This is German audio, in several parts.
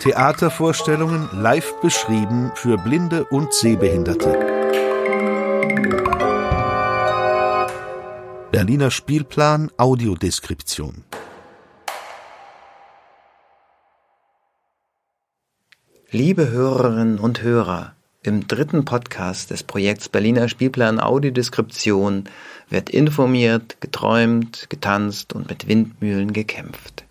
Theatervorstellungen live beschrieben für Blinde und Sehbehinderte. Berliner Spielplan Audiodeskription. Liebe Hörerinnen und Hörer, im dritten Podcast des Projekts Berliner Spielplan Audiodeskription wird informiert, geträumt, getanzt und mit Windmühlen gekämpft.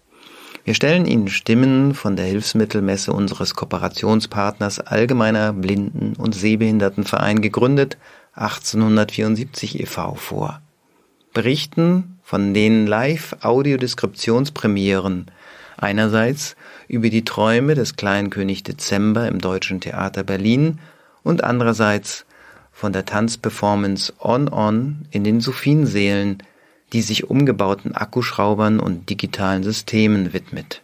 Wir stellen Ihnen Stimmen von der Hilfsmittelmesse unseres Kooperationspartners Allgemeiner Blinden- und Sehbehindertenverein gegründet 1874 e.V. vor. Berichten von den Live-Audiodeskriptionspremieren einerseits über die Träume des Kleinkönig Dezember im Deutschen Theater Berlin und andererseits von der Tanzperformance On On in den Sophienseelen die sich umgebauten Akkuschraubern und digitalen Systemen widmet.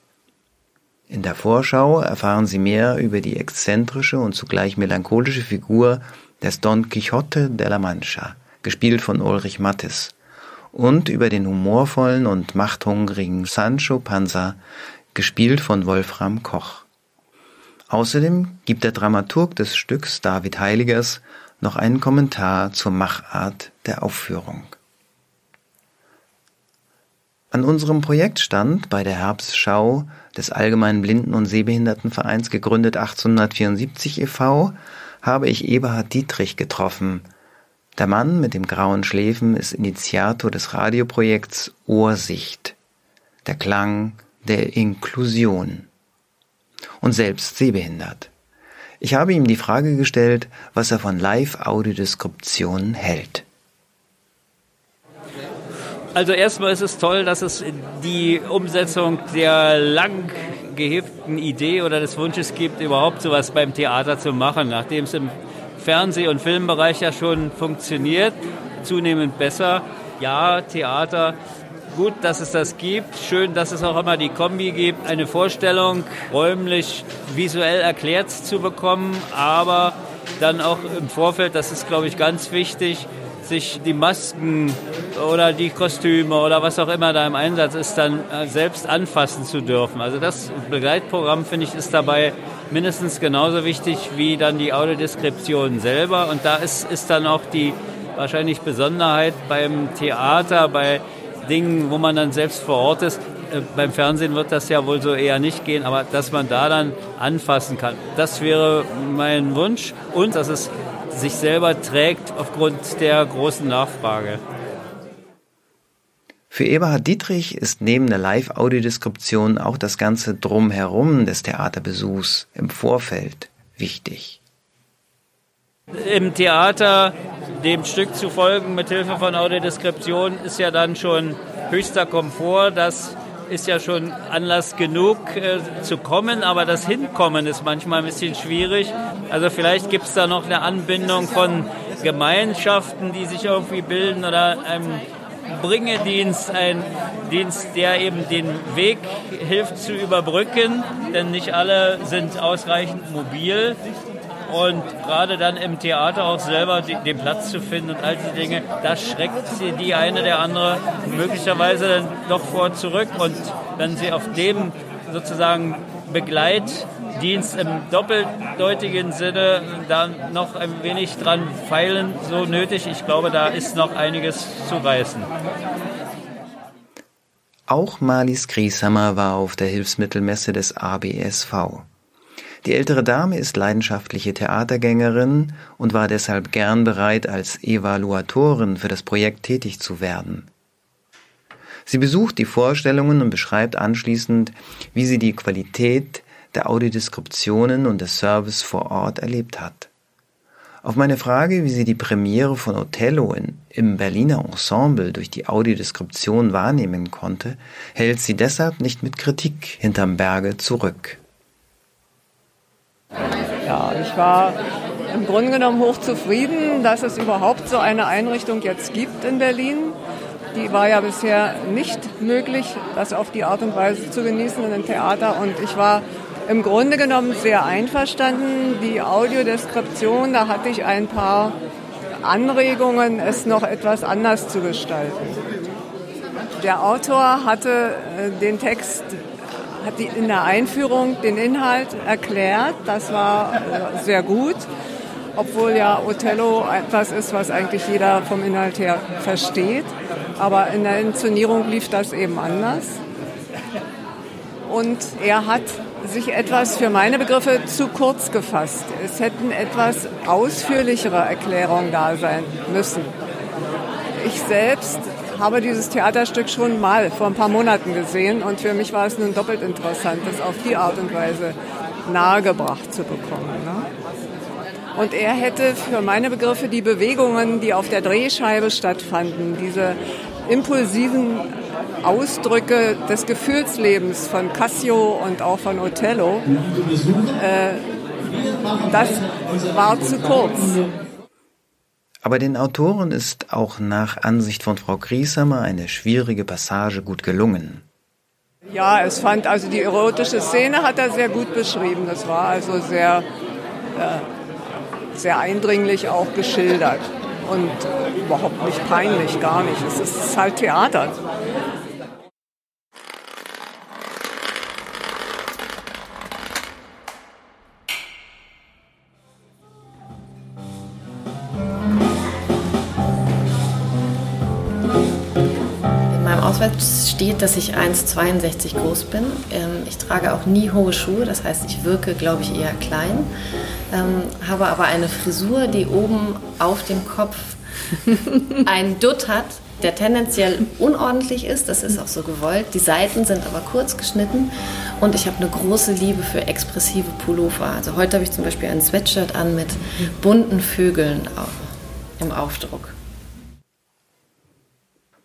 In der Vorschau erfahren Sie mehr über die exzentrische und zugleich melancholische Figur des Don Quixote de la Mancha, gespielt von Ulrich Mattes, und über den humorvollen und machthungrigen Sancho Panza, gespielt von Wolfram Koch. Außerdem gibt der Dramaturg des Stücks David Heiligers noch einen Kommentar zur Machart der Aufführung. An unserem Projektstand bei der Herbstschau des Allgemeinen Blinden- und Sehbehindertenvereins gegründet 1874 e.V. habe ich Eberhard Dietrich getroffen. Der Mann mit dem grauen Schläfen ist Initiator des Radioprojekts Ohrsicht. Der Klang der Inklusion. Und selbst sehbehindert. Ich habe ihm die Frage gestellt, was er von Live-Audiodeskriptionen hält. Also erstmal ist es toll, dass es die Umsetzung der lang gehegten Idee oder des Wunsches gibt, überhaupt sowas beim Theater zu machen, nachdem es im Fernseh- und Filmbereich ja schon funktioniert, zunehmend besser. Ja, Theater, gut, dass es das gibt. Schön, dass es auch immer die Kombi gibt, eine Vorstellung räumlich, visuell erklärt zu bekommen, aber dann auch im Vorfeld, das ist, glaube ich, ganz wichtig, sich die Masken oder die Kostüme oder was auch immer da im Einsatz ist, dann äh, selbst anfassen zu dürfen. Also das Begleitprogramm, finde ich, ist dabei mindestens genauso wichtig wie dann die Audiodeskription selber. Und da ist, ist dann auch die wahrscheinlich Besonderheit beim Theater, bei Dingen, wo man dann selbst vor Ort ist. Äh, beim Fernsehen wird das ja wohl so eher nicht gehen, aber dass man da dann anfassen kann, das wäre mein Wunsch und dass es sich selber trägt aufgrund der großen Nachfrage. Für Eberhard Dietrich ist neben der Live-Audiodeskription auch das ganze Drumherum des Theaterbesuchs im Vorfeld wichtig. Im Theater dem Stück zu folgen mit Hilfe von Audiodeskription ist ja dann schon höchster Komfort. Das ist ja schon Anlass genug äh, zu kommen, aber das Hinkommen ist manchmal ein bisschen schwierig. Also vielleicht gibt es da noch eine Anbindung von Gemeinschaften, die sich irgendwie bilden oder einem Bringedienst, ein Dienst, der eben den Weg hilft zu überbrücken, denn nicht alle sind ausreichend mobil. Und gerade dann im Theater auch selber den Platz zu finden und all diese Dinge, da schreckt sie die eine der andere möglicherweise dann doch vor zurück. Und wenn sie auf dem sozusagen Begleitdienst im doppeldeutigen Sinne da noch ein wenig dran feilen, so nötig. Ich glaube, da ist noch einiges zu reißen. Auch Marlies Grieshammer war auf der Hilfsmittelmesse des ABSV. Die ältere Dame ist leidenschaftliche Theatergängerin und war deshalb gern bereit, als Evaluatorin für das Projekt tätig zu werden. Sie besucht die Vorstellungen und beschreibt anschließend, wie sie die Qualität der Audiodeskriptionen und des Service vor Ort erlebt hat. Auf meine Frage, wie sie die Premiere von Othello in, im Berliner Ensemble durch die Audiodeskription wahrnehmen konnte, hält sie deshalb nicht mit Kritik hinterm Berge zurück. Ja, ich war im Grunde genommen hochzufrieden, dass es überhaupt so eine Einrichtung jetzt gibt in Berlin. Die war ja bisher nicht möglich, das auf die Art und Weise zu genießen in einem Theater. Und ich war im Grunde genommen sehr einverstanden. Die Audiodeskription, da hatte ich ein paar Anregungen, es noch etwas anders zu gestalten. Der Autor hatte äh, den Text hat die in der Einführung den Inhalt erklärt. Das war äh, sehr gut, obwohl ja Othello etwas ist, was eigentlich jeder vom Inhalt her versteht. Aber in der Inszenierung lief das eben anders. Und er hat sich etwas für meine Begriffe zu kurz gefasst. Es hätten etwas ausführlichere Erklärungen da sein müssen. Ich selbst habe dieses Theaterstück schon mal vor ein paar Monaten gesehen und für mich war es nun doppelt interessant, das auf die Art und Weise nahegebracht zu bekommen. Ne? Und er hätte für meine Begriffe die Bewegungen, die auf der Drehscheibe stattfanden, diese impulsiven Ausdrücke des Gefühlslebens von Cassio und auch von Othello, äh, das war zu kurz. Aber den Autoren ist auch nach Ansicht von Frau Griesamer eine schwierige Passage gut gelungen. Ja, es fand also die erotische Szene hat er sehr gut beschrieben. Das war also sehr, äh, sehr eindringlich auch geschildert und überhaupt nicht peinlich, gar nicht. Es ist halt Theater. Steht, dass ich 1,62 groß bin. Ähm, ich trage auch nie hohe Schuhe, das heißt, ich wirke, glaube ich, eher klein. Ähm, habe aber eine Frisur, die oben auf dem Kopf einen Dutt hat, der tendenziell unordentlich ist. Das ist auch so gewollt. Die Seiten sind aber kurz geschnitten und ich habe eine große Liebe für expressive Pullover. Also heute habe ich zum Beispiel ein Sweatshirt an mit bunten Vögeln im Aufdruck.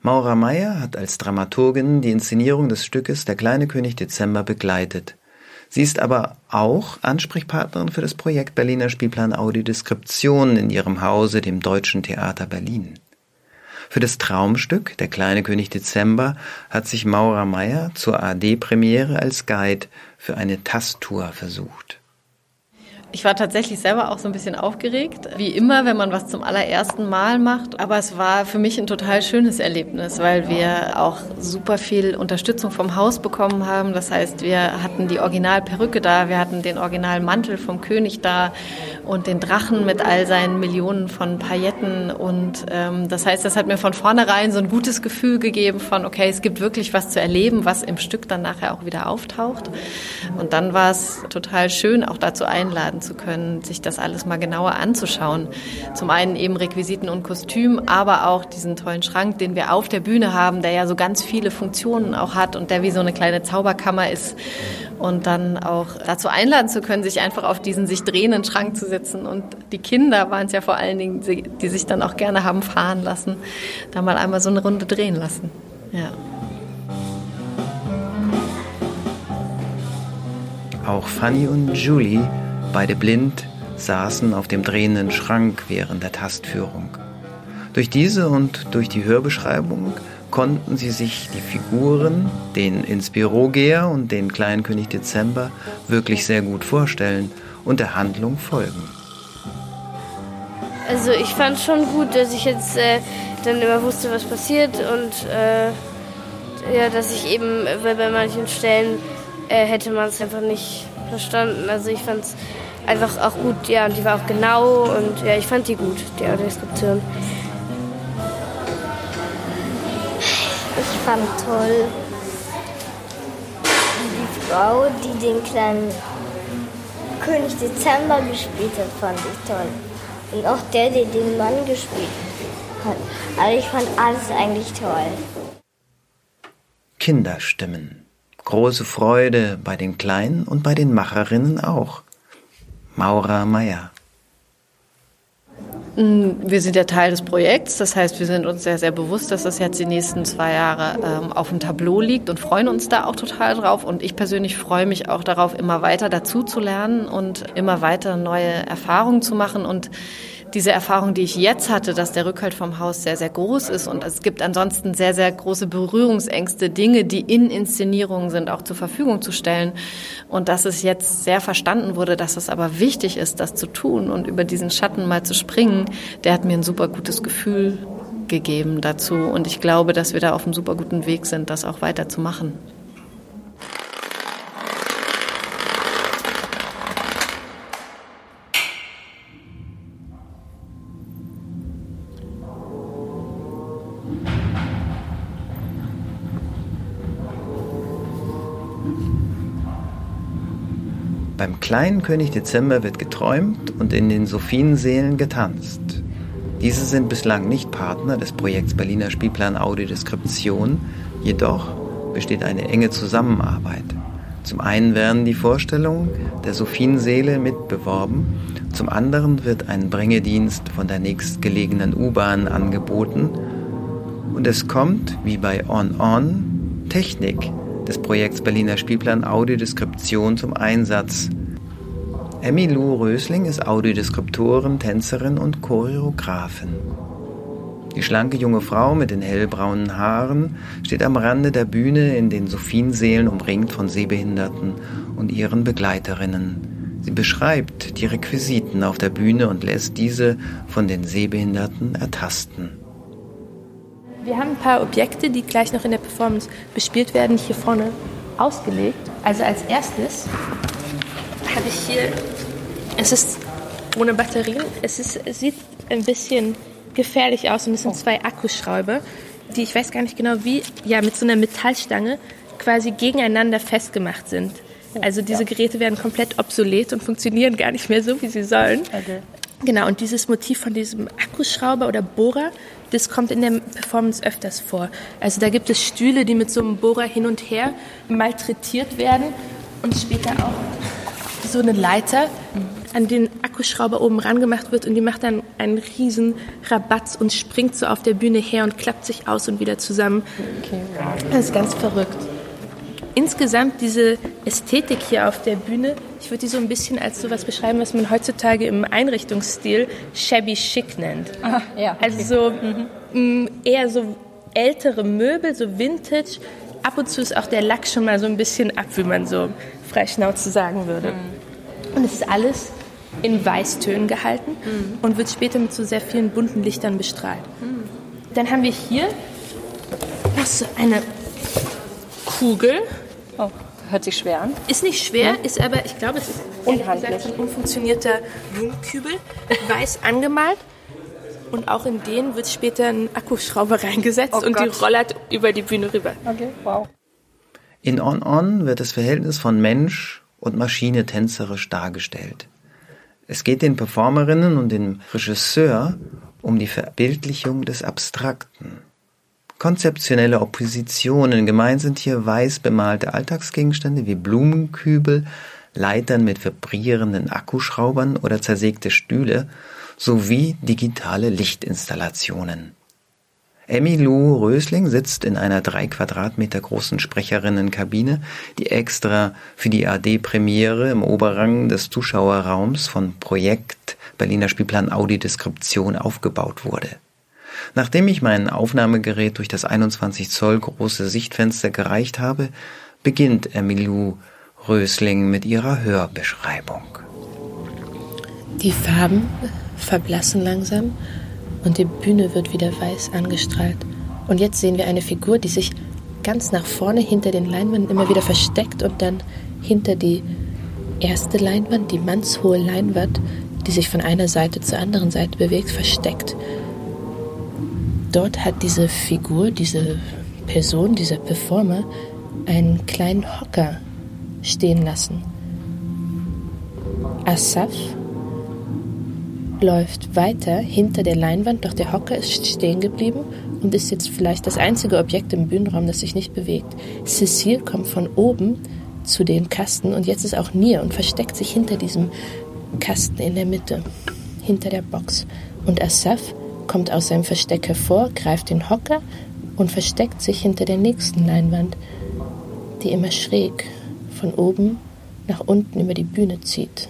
Maura Meyer hat als Dramaturgin die Inszenierung des Stückes Der kleine König Dezember begleitet. Sie ist aber auch Ansprechpartnerin für das Projekt Berliner Spielplan Audiodeskription in ihrem Hause, dem Deutschen Theater Berlin. Für das Traumstück Der kleine König Dezember hat sich Maura Meyer zur AD-Premiere als Guide für eine Tasttour versucht. Ich war tatsächlich selber auch so ein bisschen aufgeregt, wie immer, wenn man was zum allerersten Mal macht. Aber es war für mich ein total schönes Erlebnis, weil wir auch super viel Unterstützung vom Haus bekommen haben. Das heißt, wir hatten die Originalperücke da, wir hatten den Originalmantel vom König da und den Drachen mit all seinen Millionen von Pailletten. Und ähm, das heißt, das hat mir von vornherein so ein gutes Gefühl gegeben von, okay, es gibt wirklich was zu erleben, was im Stück dann nachher auch wieder auftaucht. Und dann war es total schön, auch dazu einladen werden zu können, sich das alles mal genauer anzuschauen. Zum einen eben Requisiten und Kostüm, aber auch diesen tollen Schrank, den wir auf der Bühne haben, der ja so ganz viele Funktionen auch hat und der wie so eine kleine Zauberkammer ist. Und dann auch dazu einladen zu können, sich einfach auf diesen sich drehenden Schrank zu setzen. Und die Kinder waren es ja vor allen Dingen, die sich dann auch gerne haben fahren lassen, da mal einmal so eine Runde drehen lassen. Ja. Auch Fanny und Julie Beide blind saßen auf dem drehenden Schrank während der Tastführung. Durch diese und durch die Hörbeschreibung konnten sie sich die Figuren, den Inspirogeer und den kleinen König Dezember, wirklich sehr gut vorstellen und der Handlung folgen. Also ich fand schon gut, dass ich jetzt äh, dann immer wusste, was passiert und äh, ja, dass ich eben, weil bei manchen Stellen äh, hätte man es einfach nicht verstanden. Also ich fand es einfach auch gut, ja, und die war auch genau und ja, ich fand die gut, die Audiodeskription. Ich fand toll die Frau, die den kleinen König Dezember gespielt hat, fand ich toll. Und auch der, der den Mann gespielt hat. Also ich fand alles eigentlich toll. Kinderstimmen. Große Freude bei den Kleinen und bei den Macherinnen auch. Maura Meyer. Mm, wir sind ja Teil des Projekts, das heißt, wir sind uns sehr, sehr bewusst, dass das jetzt die nächsten zwei Jahre ähm, auf dem Tableau liegt und freuen uns da auch total drauf. Und ich persönlich freue mich auch darauf, immer weiter dazu zu lernen und immer weiter neue Erfahrungen zu machen und diese Erfahrung, die ich jetzt hatte, dass der Rückhalt vom Haus sehr, sehr groß ist und es gibt ansonsten sehr, sehr große Berührungsängste, Dinge, die in Inszenierungen sind, auch zur Verfügung zu stellen. Und dass es jetzt sehr verstanden wurde, dass es aber wichtig ist, das zu tun und über diesen Schatten mal zu springen, der hat mir ein super gutes Gefühl gegeben dazu. Und ich glaube, dass wir da auf einem super guten Weg sind, das auch weiter Beim kleinen König Dezember wird geträumt und in den Sophienseelen getanzt. Diese sind bislang nicht Partner des Projekts Berliner Spielplan Audiodeskription, jedoch besteht eine enge Zusammenarbeit. Zum einen werden die Vorstellungen der Sophienseele mitbeworben, zum anderen wird ein Bringedienst von der nächstgelegenen U-Bahn angeboten und es kommt, wie bei On On, Technik des Projekts Berliner Spielplan Audiodeskription zum Einsatz. Emmy Lou Rösling ist Audiodeskriptorin, Tänzerin und Choreografin. Die schlanke junge Frau mit den hellbraunen Haaren steht am Rande der Bühne in den Sophienseelen umringt von Sehbehinderten und ihren Begleiterinnen. Sie beschreibt die Requisiten auf der Bühne und lässt diese von den Sehbehinderten ertasten. Wir haben ein paar Objekte, die gleich noch in der Performance bespielt werden, hier vorne ausgelegt. Also als erstes habe ich hier, es ist ohne Batterien, es, ist, es sieht ein bisschen gefährlich aus und es sind zwei Akkuschrauber, die ich weiß gar nicht genau wie, ja mit so einer Metallstange quasi gegeneinander festgemacht sind. Also diese Geräte werden komplett obsolet und funktionieren gar nicht mehr so, wie sie sollen. Okay. Genau, und dieses Motiv von diesem Akkuschrauber oder Bohrer, das kommt in der Performance öfters vor. Also da gibt es Stühle, die mit so einem Bohrer hin und her malträtiert werden und später auch so eine Leiter, an den Akkuschrauber oben ran gemacht wird und die macht dann einen riesen Rabatz und springt so auf der Bühne her und klappt sich aus und wieder zusammen. Okay. Das ist ganz verrückt. Insgesamt diese Ästhetik hier auf der Bühne, ich würde die so ein bisschen als so was beschreiben, was man heutzutage im Einrichtungsstil shabby chic nennt. Ah, ja, okay. Also so mhm. eher so ältere Möbel, so Vintage. Ab und zu ist auch der Lack schon mal so ein bisschen ab, wie man so freischnauze sagen würde. Mhm. Und es ist alles in Weißtönen gehalten mhm. und wird später mit so sehr vielen bunten Lichtern bestrahlt. Mhm. Dann haben wir hier noch so eine Kugel. Oh, hört sich schwer an. Ist nicht schwer, ja. ist aber, ich glaube, es ist unhandlich. ein unfunktionierter Blumenkübel, weiß angemalt. Und auch in den wird später ein Akkuschrauber reingesetzt oh und Gott. die rollert über die Bühne rüber. Okay, wow. In On On wird das Verhältnis von Mensch und Maschine tänzerisch dargestellt. Es geht den Performerinnen und dem Regisseur um die Verbildlichung des Abstrakten. Konzeptionelle Oppositionen gemeint sind hier weiß bemalte Alltagsgegenstände wie Blumenkübel, Leitern mit vibrierenden Akkuschraubern oder zersägte Stühle sowie digitale Lichtinstallationen. Emmy Lou Rösling sitzt in einer drei Quadratmeter großen Sprecherinnenkabine, die extra für die AD-Premiere im Oberrang des Zuschauerraums von Projekt Berliner Spielplan Audi-Deskription aufgebaut wurde. Nachdem ich mein Aufnahmegerät durch das 21 Zoll große Sichtfenster gereicht habe, beginnt Emilou Rösling mit ihrer Hörbeschreibung. Die Farben verblassen langsam und die Bühne wird wieder weiß angestrahlt. Und jetzt sehen wir eine Figur, die sich ganz nach vorne hinter den Leinwänden immer wieder versteckt und dann hinter die erste Leinwand, die mannshohe Leinwand, die sich von einer Seite zur anderen Seite bewegt, versteckt. Dort hat diese Figur, diese Person, dieser Performer einen kleinen Hocker stehen lassen. Asaf läuft weiter hinter der Leinwand, doch der Hocker ist stehen geblieben und ist jetzt vielleicht das einzige Objekt im Bühnenraum, das sich nicht bewegt. Cecile kommt von oben zu den Kasten und jetzt ist auch Nia und versteckt sich hinter diesem Kasten in der Mitte, hinter der Box. Und Asaf kommt aus seinem Versteck hervor, greift den Hocker und versteckt sich hinter der nächsten Leinwand, die immer schräg von oben nach unten über die Bühne zieht.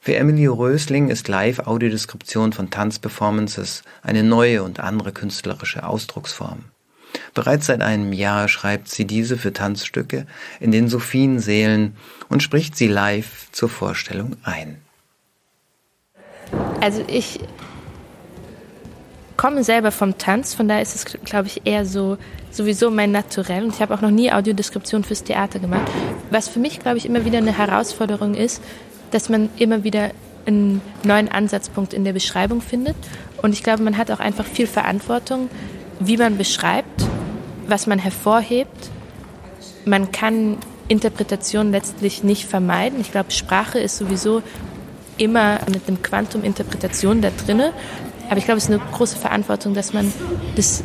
Für Emily Rösling ist Live-Audiodeskription von Tanzperformances eine neue und andere künstlerische Ausdrucksform. Bereits seit einem Jahr schreibt sie diese für Tanzstücke in den Sophienseelen und spricht sie live zur Vorstellung ein. Also ich komme selber vom Tanz, von daher ist es, glaube ich, eher so sowieso mein Naturell. Und ich habe auch noch nie Audiodeskription fürs Theater gemacht. Was für mich, glaube ich, immer wieder eine Herausforderung ist, dass man immer wieder einen neuen Ansatzpunkt in der Beschreibung findet. Und ich glaube, man hat auch einfach viel Verantwortung, wie man beschreibt, was man hervorhebt. Man kann Interpretation letztlich nicht vermeiden. Ich glaube, Sprache ist sowieso immer mit einem Quantum Interpretation da drinne. Aber ich glaube, es ist eine große Verantwortung, dass man das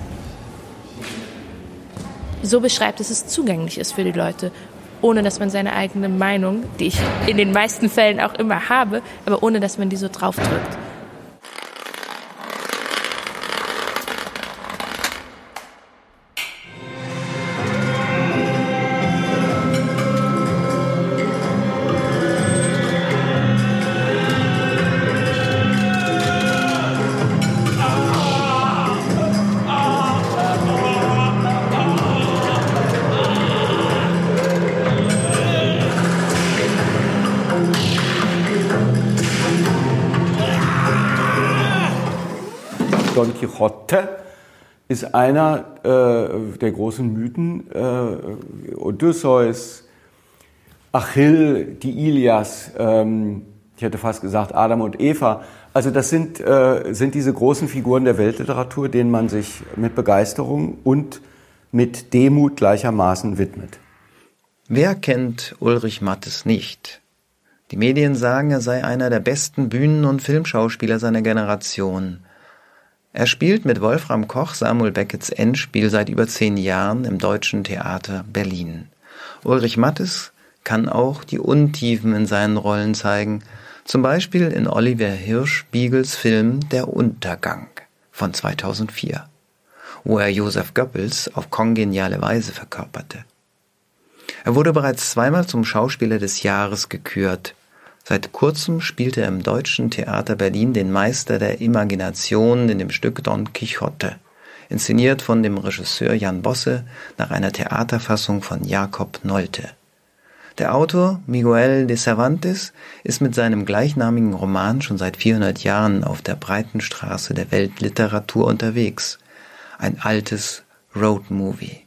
so beschreibt, dass es zugänglich ist für die Leute, ohne dass man seine eigene Meinung, die ich in den meisten Fällen auch immer habe, aber ohne dass man die so draufdrückt. Ist einer äh, der großen Mythen. Äh, Odysseus, Achill, die Ilias, ähm, ich hätte fast gesagt Adam und Eva. Also das sind, äh, sind diese großen Figuren der Weltliteratur, denen man sich mit Begeisterung und mit Demut gleichermaßen widmet. Wer kennt Ulrich Mattes nicht? Die Medien sagen, er sei einer der besten Bühnen- und Filmschauspieler seiner Generation. Er spielt mit Wolfram Koch Samuel Beckets Endspiel seit über zehn Jahren im Deutschen Theater Berlin. Ulrich Mattes kann auch die Untiefen in seinen Rollen zeigen, zum Beispiel in Oliver Hirschbiegels Film Der Untergang von 2004, wo er Josef Goebbels auf kongeniale Weise verkörperte. Er wurde bereits zweimal zum Schauspieler des Jahres gekürt, Seit kurzem spielt er im Deutschen Theater Berlin den Meister der Imagination in dem Stück Don Quixote, inszeniert von dem Regisseur Jan Bosse nach einer Theaterfassung von Jakob Nolte. Der Autor Miguel de Cervantes ist mit seinem gleichnamigen Roman schon seit 400 Jahren auf der breiten Straße der Weltliteratur unterwegs. Ein altes Roadmovie.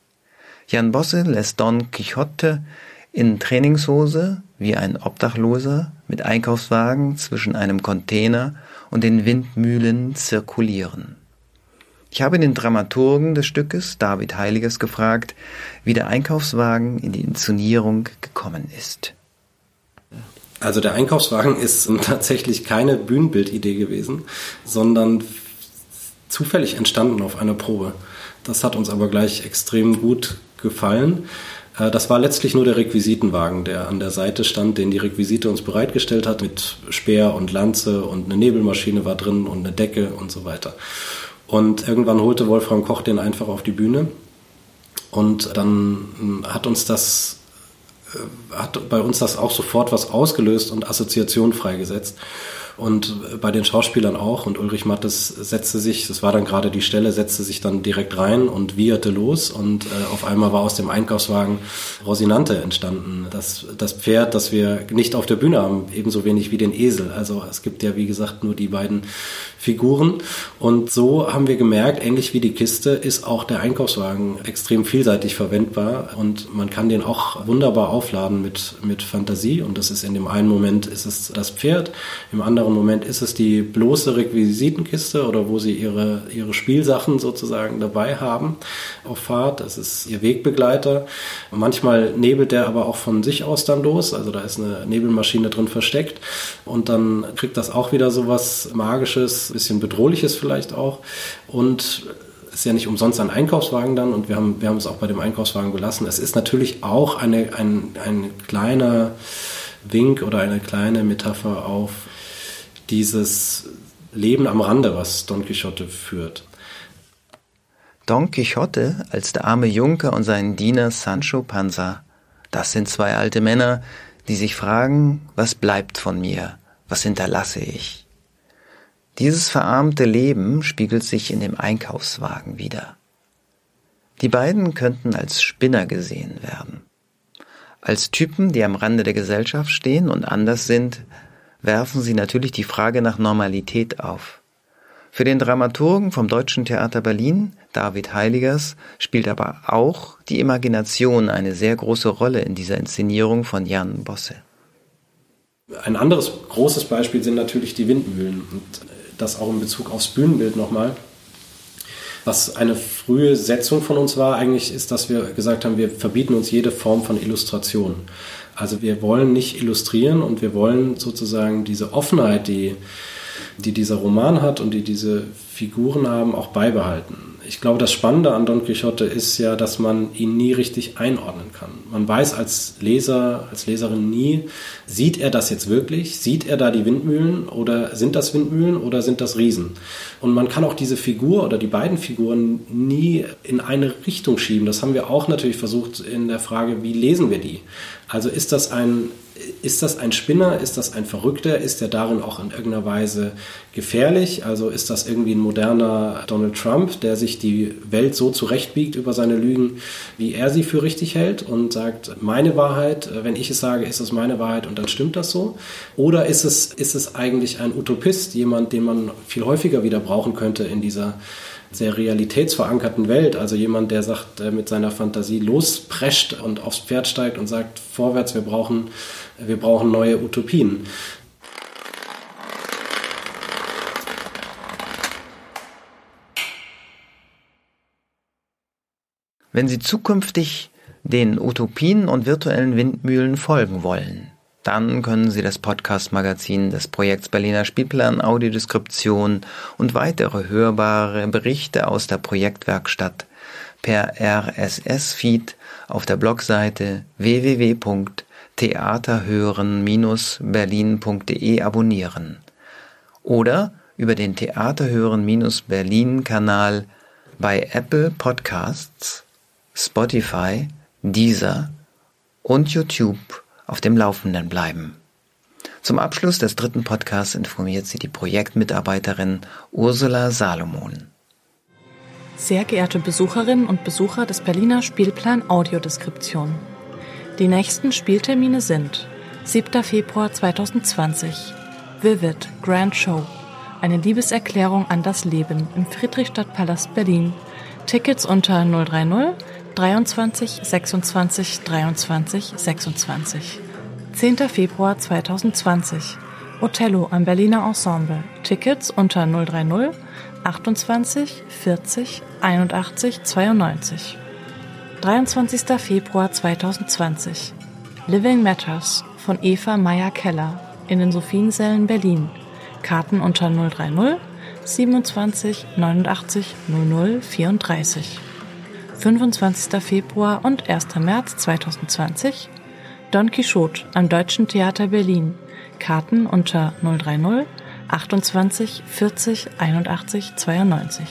Jan Bosse lässt Don Quixote in Trainingshose wie ein Obdachloser mit Einkaufswagen zwischen einem Container und den Windmühlen zirkulieren. Ich habe den Dramaturgen des Stückes, David Heiliges, gefragt, wie der Einkaufswagen in die Inszenierung gekommen ist. Also der Einkaufswagen ist tatsächlich keine Bühnenbildidee gewesen, sondern zufällig entstanden auf einer Probe. Das hat uns aber gleich extrem gut gefallen. Äh, das war letztlich nur der Requisitenwagen, der an der Seite stand, den die Requisite uns bereitgestellt hat, mit Speer und Lanze und eine Nebelmaschine war drin und eine Decke und so weiter. Und irgendwann holte Wolfram Koch den einfach auf die Bühne und dann hat uns das äh, hat bei uns das auch sofort was ausgelöst und Assoziationen freigesetzt und bei den Schauspielern auch. Und Ulrich Mattes setzte sich, das war dann gerade die Stelle, setzte sich dann direkt rein und wieherte los und äh, auf einmal war aus dem Einkaufswagen Rosinante entstanden. Das, das Pferd, das wir nicht auf der Bühne haben, ebenso wenig wie den Esel. Also es gibt ja, wie gesagt, nur die beiden Figuren. Und so haben wir gemerkt, ähnlich wie die Kiste ist auch der Einkaufswagen extrem vielseitig verwendbar und man kann den auch wunderbar aufladen mit, mit Fantasie. Und das ist in dem einen Moment ist es das Pferd, im anderen Moment ist es die bloße Requisitenkiste oder wo sie ihre, ihre Spielsachen sozusagen dabei haben auf Fahrt. Das ist ihr Wegbegleiter. Manchmal nebelt der aber auch von sich aus dann los. Also da ist eine Nebelmaschine drin versteckt und dann kriegt das auch wieder so was Magisches, bisschen Bedrohliches vielleicht auch. Und ist ja nicht umsonst ein Einkaufswagen dann und wir haben, wir haben es auch bei dem Einkaufswagen belassen. Es ist natürlich auch eine, ein, ein kleiner Wink oder eine kleine Metapher auf dieses Leben am Rande, was Don Quixote führt. Don Quixote als der arme Junker und sein Diener Sancho Panza, das sind zwei alte Männer, die sich fragen, was bleibt von mir, was hinterlasse ich? Dieses verarmte Leben spiegelt sich in dem Einkaufswagen wieder. Die beiden könnten als Spinner gesehen werden. Als Typen, die am Rande der Gesellschaft stehen und anders sind, werfen sie natürlich die Frage nach Normalität auf. Für den Dramaturgen vom Deutschen Theater Berlin, David Heiligers, spielt aber auch die Imagination eine sehr große Rolle in dieser Inszenierung von Jan Bosse. Ein anderes großes Beispiel sind natürlich die Windmühlen. Und das auch in Bezug aufs Bühnenbild nochmal. Was eine frühe Setzung von uns war, eigentlich ist, dass wir gesagt haben, wir verbieten uns jede Form von Illustration. Also wir wollen nicht illustrieren und wir wollen sozusagen diese Offenheit, die, die dieser Roman hat und die diese Figuren haben, auch beibehalten ich glaube, das Spannende an Don Quixote ist ja, dass man ihn nie richtig einordnen kann. Man weiß als Leser, als Leserin nie, sieht er das jetzt wirklich? Sieht er da die Windmühlen oder sind das Windmühlen oder sind das Riesen? Und man kann auch diese Figur oder die beiden Figuren nie in eine Richtung schieben. Das haben wir auch natürlich versucht in der Frage, wie lesen wir die? Also ist das ein ist das ein Spinner? Ist das ein Verrückter? Ist er darin auch in irgendeiner Weise gefährlich? Also ist das irgendwie ein moderner Donald Trump, der sich die Welt so zurechtbiegt über seine Lügen, wie er sie für richtig hält und sagt, meine Wahrheit, wenn ich es sage, ist es meine Wahrheit und dann stimmt das so? Oder ist es, ist es eigentlich ein Utopist, jemand, den man viel häufiger wieder brauchen könnte in dieser sehr realitätsverankerten Welt. Also jemand, der sagt, mit seiner Fantasie losprescht und aufs Pferd steigt und sagt, vorwärts, wir brauchen, wir brauchen neue Utopien. Wenn Sie zukünftig den Utopien und virtuellen Windmühlen folgen wollen, dann können Sie das Podcast-Magazin des Projekts Berliner Spielplan Audiodeskription und weitere hörbare Berichte aus der Projektwerkstatt per RSS-Feed auf der Blogseite www.theaterhören-berlin.de abonnieren oder über den Theaterhören-Berlin-Kanal bei Apple Podcasts, Spotify, Deezer und YouTube auf dem Laufenden bleiben. Zum Abschluss des dritten Podcasts informiert sie die Projektmitarbeiterin Ursula Salomon. Sehr geehrte Besucherinnen und Besucher des Berliner Spielplan Audiodeskription. Die nächsten Spieltermine sind 7. Februar 2020 Vivid Grand Show eine Liebeserklärung an das Leben im Friedrichstadtpalast Berlin. Tickets unter 030 23 26 23 26. 10. Februar 2020. Othello am Berliner Ensemble. Tickets unter 030 28 40 81 92. 23. Februar 2020. Living Matters von Eva Meyer-Keller in den Sophiensälen Berlin. Karten unter 030 27 89 00 34. 25. Februar und 1. März 2020 Don Quixote am Deutschen Theater Berlin. Karten unter 030 28 40 81 92.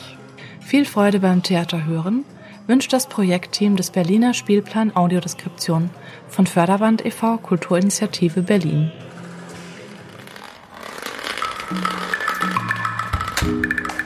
Viel Freude beim Theater hören wünscht das Projektteam des Berliner Spielplan Audiodeskription von Förderband e.V. Kulturinitiative Berlin.